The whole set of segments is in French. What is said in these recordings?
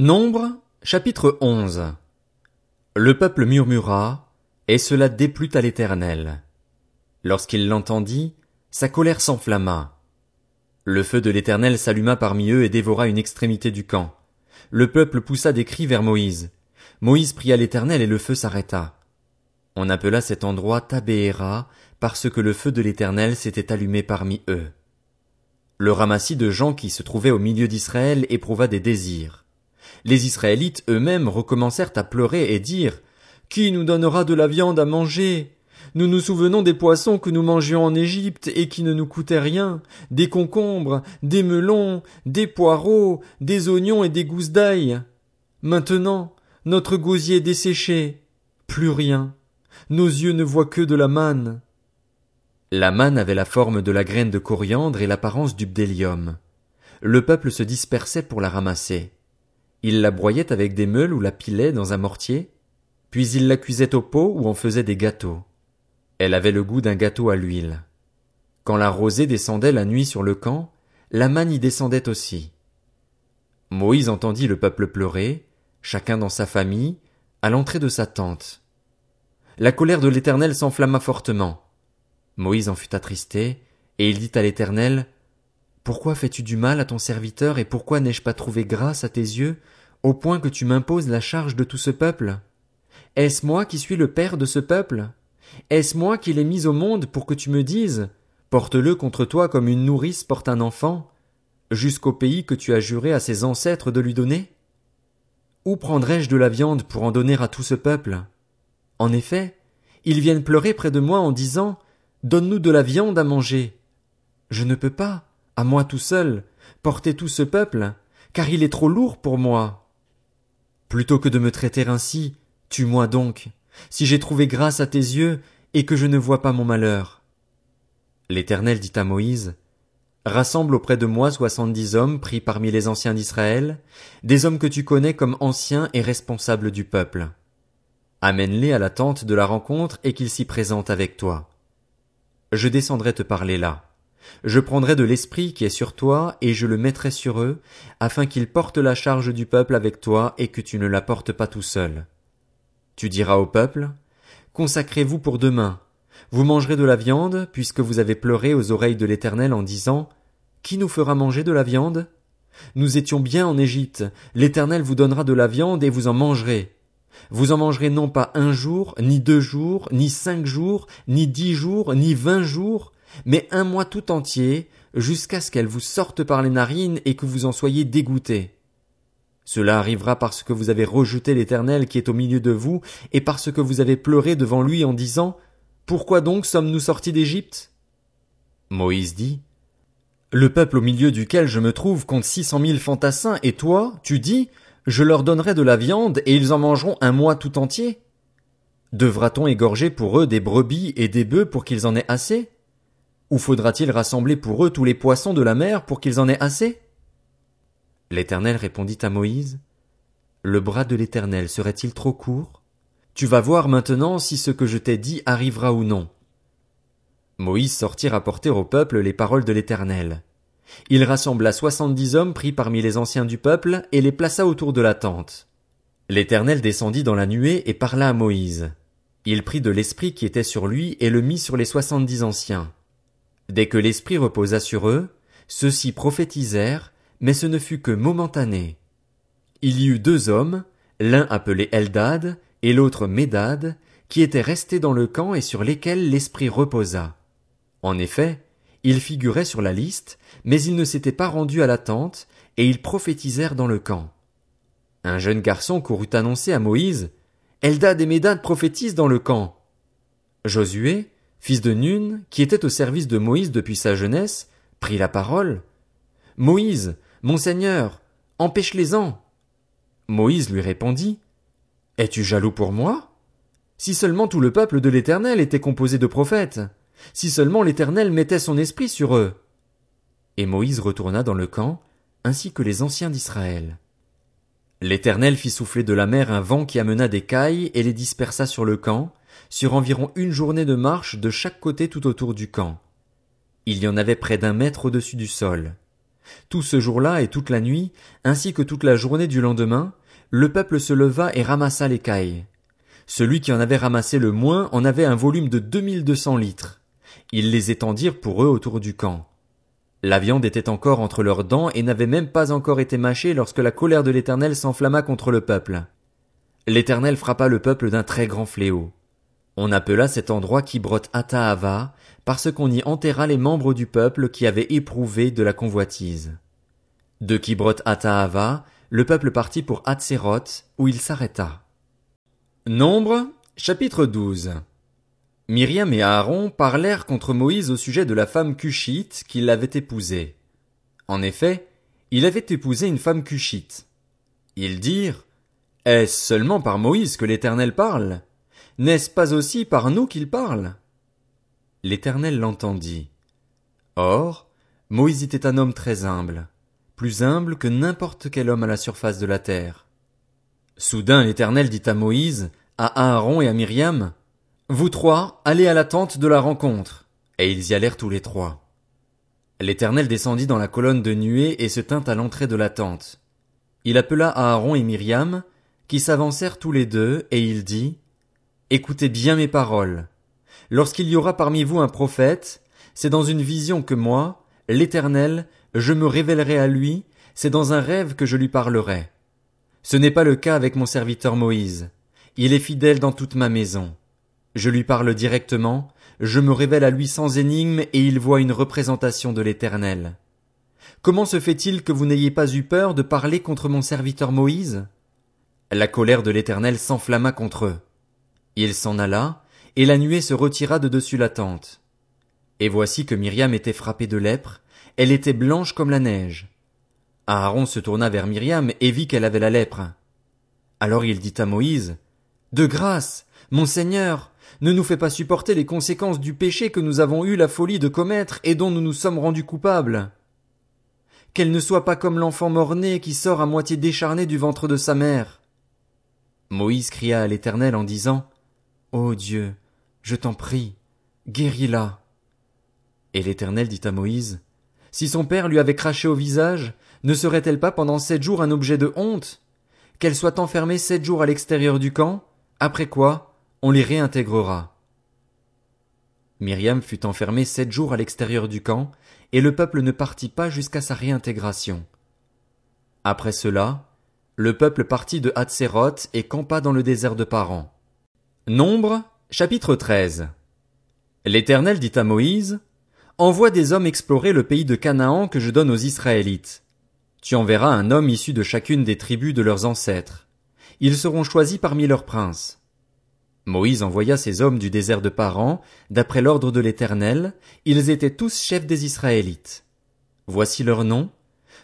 Nombre, chapitre 11 Le peuple murmura, et cela déplut à l'Éternel. Lorsqu'il l'entendit, sa colère s'enflamma. Le feu de l'Éternel s'alluma parmi eux et dévora une extrémité du camp. Le peuple poussa des cris vers Moïse. Moïse pria l'Éternel et le feu s'arrêta. On appela cet endroit Tabéhéra parce que le feu de l'Éternel s'était allumé parmi eux. Le ramassis de gens qui se trouvaient au milieu d'Israël éprouva des désirs les Israélites eux-mêmes recommencèrent à pleurer et dire Qui nous donnera de la viande à manger? Nous nous souvenons des poissons que nous mangions en Égypte et qui ne nous coûtaient rien, des concombres, des melons, des poireaux, des oignons et des gousses d'ail. Maintenant, notre gosier est desséché. Plus rien. Nos yeux ne voient que de la manne. La manne avait la forme de la graine de coriandre et l'apparence du bdélium. Le peuple se dispersait pour la ramasser. Il la broyait avec des meules ou la pilait dans un mortier, puis il la cuisait au pot ou en faisait des gâteaux. Elle avait le goût d'un gâteau à l'huile. Quand la rosée descendait la nuit sur le camp, la manne y descendait aussi. Moïse entendit le peuple pleurer, chacun dans sa famille, à l'entrée de sa tente. La colère de l'Éternel s'enflamma fortement. Moïse en fut attristé, et il dit à l'Éternel, pourquoi fais-tu du mal à ton serviteur et pourquoi n'ai-je pas trouvé grâce à tes yeux, au point que tu m'imposes la charge de tout ce peuple? Est-ce moi qui suis le père de ce peuple? Est-ce moi qui l'ai mis au monde pour que tu me dises, porte-le contre toi comme une nourrice porte un enfant, jusqu'au pays que tu as juré à ses ancêtres de lui donner? Où prendrais-je de la viande pour en donner à tout ce peuple? En effet, ils viennent pleurer près de moi en disant, donne-nous de la viande à manger. Je ne peux pas, à moi tout seul, porter tout ce peuple, car il est trop lourd pour moi. Plutôt que de me traiter ainsi, tue-moi donc, si j'ai trouvé grâce à tes yeux, et que je ne vois pas mon malheur. L'Éternel dit à Moïse, Rassemble auprès de moi soixante-dix hommes pris parmi les anciens d'Israël, des hommes que tu connais comme anciens et responsables du peuple. Amène-les à la tente de la rencontre et qu'ils s'y présentent avec toi. Je descendrai te parler là. Je prendrai de l'esprit qui est sur toi, et je le mettrai sur eux, afin qu'ils portent la charge du peuple avec toi, et que tu ne la portes pas tout seul. Tu diras au peuple, Consacrez-vous pour demain. Vous mangerez de la viande, puisque vous avez pleuré aux oreilles de l'Éternel en disant, Qui nous fera manger de la viande? Nous étions bien en Égypte, l'Éternel vous donnera de la viande et vous en mangerez. Vous en mangerez non pas un jour, ni deux jours, ni cinq jours, ni dix jours, ni vingt jours, mais un mois tout entier, jusqu'à ce qu'elle vous sorte par les narines et que vous en soyez dégoûté. Cela arrivera parce que vous avez rejeté l'Éternel qui est au milieu de vous, et parce que vous avez pleuré devant lui en disant Pourquoi donc sommes-nous sortis d'Égypte? Moïse dit Le peuple au milieu duquel je me trouve compte six cent mille fantassins, et toi, tu dis Je leur donnerai de la viande, et ils en mangeront un mois tout entier? Devra-t-on égorger pour eux des brebis et des bœufs pour qu'ils en aient assez? Ou faudra-t-il rassembler pour eux tous les poissons de la mer pour qu'ils en aient assez? L'Éternel répondit à Moïse, Le bras de l'Éternel serait-il trop court? Tu vas voir maintenant si ce que je t'ai dit arrivera ou non. Moïse sortit rapporter au peuple les paroles de l'Éternel. Il rassembla soixante-dix hommes pris parmi les anciens du peuple et les plaça autour de la tente. L'Éternel descendit dans la nuée et parla à Moïse. Il prit de l'esprit qui était sur lui et le mit sur les soixante-dix anciens. Dès que l'Esprit reposa sur eux, ceux-ci prophétisèrent, mais ce ne fut que momentané. Il y eut deux hommes, l'un appelé Eldad et l'autre Médad, qui étaient restés dans le camp et sur lesquels l'Esprit reposa. En effet, ils figuraient sur la liste, mais ils ne s'étaient pas rendus à la tente, et ils prophétisèrent dans le camp. Un jeune garçon courut annoncer à Moïse, Eldad et Médad prophétisent dans le camp. Josué, fils de Nun, qui était au service de Moïse depuis sa jeunesse, prit la parole. Moïse, mon Seigneur, empêche-les-en. Moïse lui répondit. Es-tu jaloux pour moi? Si seulement tout le peuple de l'Éternel était composé de prophètes, si seulement l'Éternel mettait son esprit sur eux. Et Moïse retourna dans le camp, ainsi que les anciens d'Israël. L'Éternel fit souffler de la mer un vent qui amena des cailles et les dispersa sur le camp, sur environ une journée de marche de chaque côté tout autour du camp. Il y en avait près d'un mètre au-dessus du sol. Tout ce jour-là et toute la nuit, ainsi que toute la journée du lendemain, le peuple se leva et ramassa l'écaille. Celui qui en avait ramassé le moins en avait un volume de deux mille deux cents litres. Ils les étendirent pour eux autour du camp. La viande était encore entre leurs dents et n'avait même pas encore été mâchée lorsque la colère de l'Éternel s'enflamma contre le peuple. L'Éternel frappa le peuple d'un très grand fléau. On appela cet endroit Kibrot Ataava, parce qu'on y enterra les membres du peuple qui avaient éprouvé de la convoitise. De Kibrot Ataava, le peuple partit pour Hatzeroth, où il s'arrêta. Nombre, chapitre 12. Myriam et Aaron parlèrent contre Moïse au sujet de la femme cushite qu'il avait épousée. En effet, il avait épousé une femme cushite. Ils dirent, Est-ce seulement par Moïse que l'Éternel parle? N'est-ce pas aussi par nous qu'il parle? L'Éternel l'entendit. Or, Moïse était un homme très humble, plus humble que n'importe quel homme à la surface de la terre. Soudain l'Éternel dit à Moïse, à Aaron et à Myriam, Vous trois, allez à la tente de la rencontre. Et ils y allèrent tous les trois. L'Éternel descendit dans la colonne de nuée et se tint à l'entrée de la tente. Il appela Aaron et Myriam, qui s'avancèrent tous les deux, et il dit, Écoutez bien mes paroles. Lorsqu'il y aura parmi vous un prophète, c'est dans une vision que moi, l'Éternel, je me révélerai à lui, c'est dans un rêve que je lui parlerai. Ce n'est pas le cas avec mon serviteur Moïse. Il est fidèle dans toute ma maison. Je lui parle directement, je me révèle à lui sans énigme et il voit une représentation de l'Éternel. Comment se fait-il que vous n'ayez pas eu peur de parler contre mon serviteur Moïse? La colère de l'Éternel s'enflamma contre eux. Il s'en alla, et la nuée se retira de dessus la tente. Et voici que Myriam était frappée de lèpre, elle était blanche comme la neige. Aaron se tourna vers Myriam et vit qu'elle avait la lèpre. Alors il dit à Moïse, De grâce, mon Seigneur, ne nous fais pas supporter les conséquences du péché que nous avons eu la folie de commettre et dont nous nous sommes rendus coupables. Qu'elle ne soit pas comme l'enfant mort-né qui sort à moitié décharné du ventre de sa mère. Moïse cria à l'Éternel en disant, Ô Dieu, je t'en prie, guéris-la. Et l'Éternel dit à Moïse, Si son père lui avait craché au visage, ne serait-elle pas pendant sept jours un objet de honte? Qu'elle soit enfermée sept jours à l'extérieur du camp, après quoi on les réintégrera. Myriam fut enfermée sept jours à l'extérieur du camp, et le peuple ne partit pas jusqu'à sa réintégration. Après cela, le peuple partit de Hatzeroth et campa dans le désert de Paran. Nombre, chapitre 13. L'Éternel dit à Moïse, Envoie des hommes explorer le pays de Canaan que je donne aux Israélites. Tu enverras un homme issu de chacune des tribus de leurs ancêtres. Ils seront choisis parmi leurs princes. Moïse envoya ces hommes du désert de Paran, d'après l'ordre de l'Éternel, ils étaient tous chefs des Israélites. Voici leurs noms.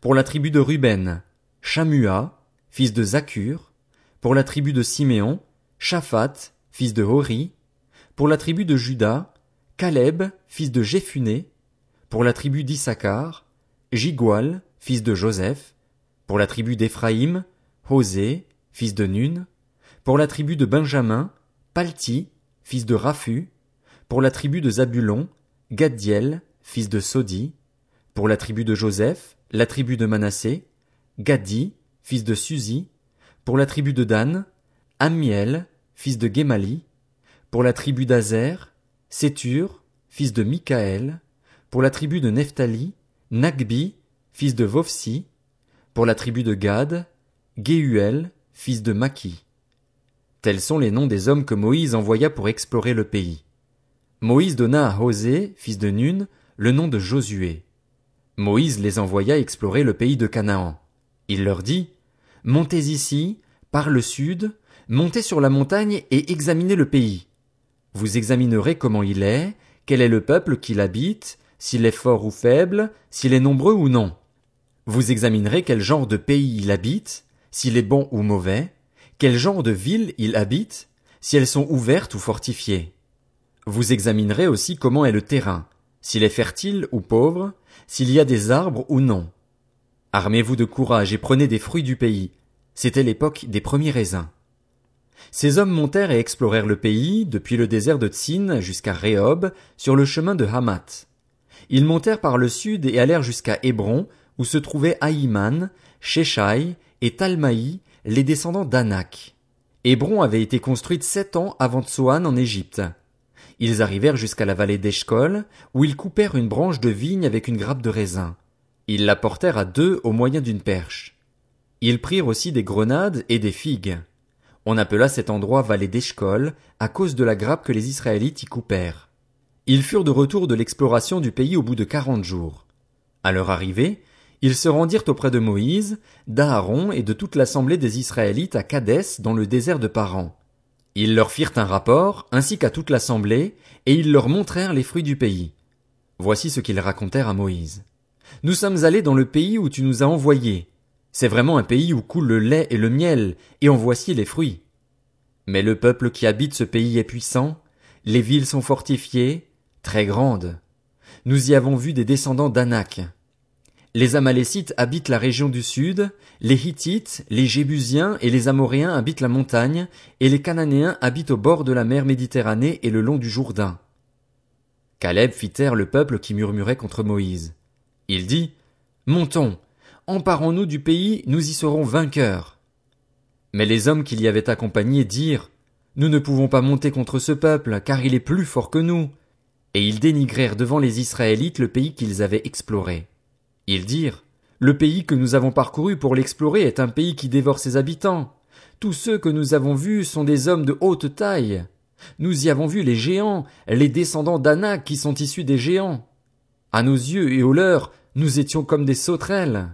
Pour la tribu de Ruben, Shamua, fils de Zakur. Pour la tribu de Siméon, Shaphat, fils de Hori, pour la tribu de Juda, Caleb, fils de Jéphuné, pour la tribu d'Issachar, Jigual, fils de Joseph, pour la tribu d'Éphraïm, Hosé, fils de Nun, pour la tribu de Benjamin, Palti, fils de Raphu, pour la tribu de Zabulon, Gadiel, fils de Sodi, pour la tribu de Joseph, la tribu de Manassé, Gadi, fils de Suzi, pour la tribu de Dan, Amiel, fils de Gemali, pour la tribu d'Azer, Sétur, fils de Michaël, pour la tribu de Nephtali, Nagbi, fils de Vovsi, pour la tribu de Gad, Gehuel, fils de Maki. Tels sont les noms des hommes que Moïse envoya pour explorer le pays. Moïse donna à Hosée, fils de Nun, le nom de Josué. Moïse les envoya explorer le pays de Canaan. Il leur dit, Montez ici, par le sud, Montez sur la montagne et examinez le pays. Vous examinerez comment il est, quel est le peuple qui l'habite, s'il est fort ou faible, s'il est nombreux ou non. Vous examinerez quel genre de pays il habite, s'il est bon ou mauvais, quel genre de ville il habite, si elles sont ouvertes ou fortifiées. Vous examinerez aussi comment est le terrain, s'il est fertile ou pauvre, s'il y a des arbres ou non. Armez-vous de courage et prenez des fruits du pays. C'était l'époque des premiers raisins. Ces hommes montèrent et explorèrent le pays, depuis le désert de Tsin jusqu'à Rehob, sur le chemin de Hamath. Ils montèrent par le sud et allèrent jusqu'à Hébron, où se trouvaient Aïman, Sheshai et Talmaï, les descendants d'Anak. Hébron avait été construite sept ans avant Tsoan en Égypte. Ils arrivèrent jusqu'à la vallée d'Eshcol, où ils coupèrent une branche de vigne avec une grappe de raisin. Ils la portèrent à deux au moyen d'une perche. Ils prirent aussi des grenades et des figues. On appela cet endroit vallée d'Eshcol à cause de la grappe que les Israélites y coupèrent. Ils furent de retour de l'exploration du pays au bout de quarante jours. À leur arrivée, ils se rendirent auprès de Moïse, d'Aaron et de toute l'assemblée des Israélites à Kadès dans le désert de Paran. Ils leur firent un rapport, ainsi qu'à toute l'assemblée, et ils leur montrèrent les fruits du pays. Voici ce qu'ils racontèrent à Moïse. Nous sommes allés dans le pays où tu nous as envoyés. C'est vraiment un pays où coule le lait et le miel, et en voici les fruits. Mais le peuple qui habite ce pays est puissant, les villes sont fortifiées, très grandes. Nous y avons vu des descendants d'Anak. Les Amalécites habitent la région du sud, les Hittites, les Jébusiens et les Amoréens habitent la montagne, et les Cananéens habitent au bord de la mer Méditerranée et le long du Jourdain. Caleb fit taire le peuple qui murmurait contre Moïse. Il dit, Montons, emparons-nous du pays, nous y serons vainqueurs. Mais les hommes qui l'y avaient accompagné dirent, Nous ne pouvons pas monter contre ce peuple, car il est plus fort que nous. Et ils dénigrèrent devant les Israélites le pays qu'ils avaient exploré. Ils dirent, Le pays que nous avons parcouru pour l'explorer est un pays qui dévore ses habitants. Tous ceux que nous avons vus sont des hommes de haute taille. Nous y avons vu les géants, les descendants d'Anak qui sont issus des géants. À nos yeux et aux leurs, nous étions comme des sauterelles.